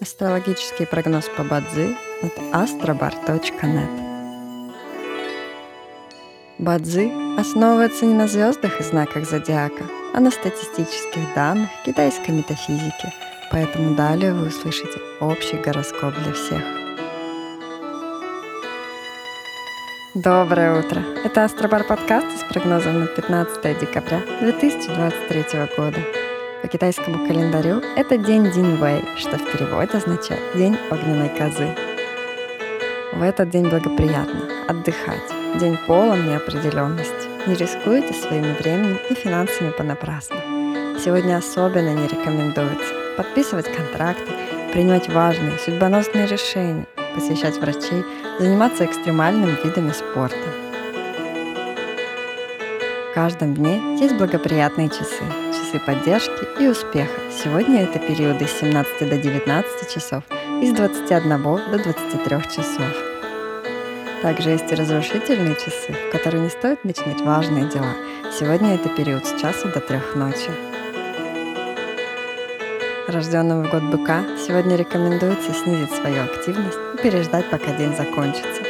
Астрологический прогноз по Бадзи от astrobar.net Бадзи основывается не на звездах и знаках зодиака, а на статистических данных китайской метафизики, поэтому далее вы услышите общий гороскоп для всех. Доброе утро! Это Астробар подкаст с прогнозом на 15 декабря 2023 года. По китайскому календарю это день Диньвэй, что в переводе означает «день огненной козы». В этот день благоприятно отдыхать. День полон неопределенности. Не рискуйте своими временем и финансами понапрасну. Сегодня особенно не рекомендуется подписывать контракты, принимать важные судьбоносные решения, посещать врачей, заниматься экстремальными видами спорта. В каждом дне есть благоприятные часы, часы поддержки и успеха. Сегодня это периоды с 17 до 19 часов и с 21 до 23 часов. Также есть и разрушительные часы, в которые не стоит начинать важные дела. Сегодня это период с часу до трех ночи. Рожденным в год быка сегодня рекомендуется снизить свою активность и переждать, пока день закончится.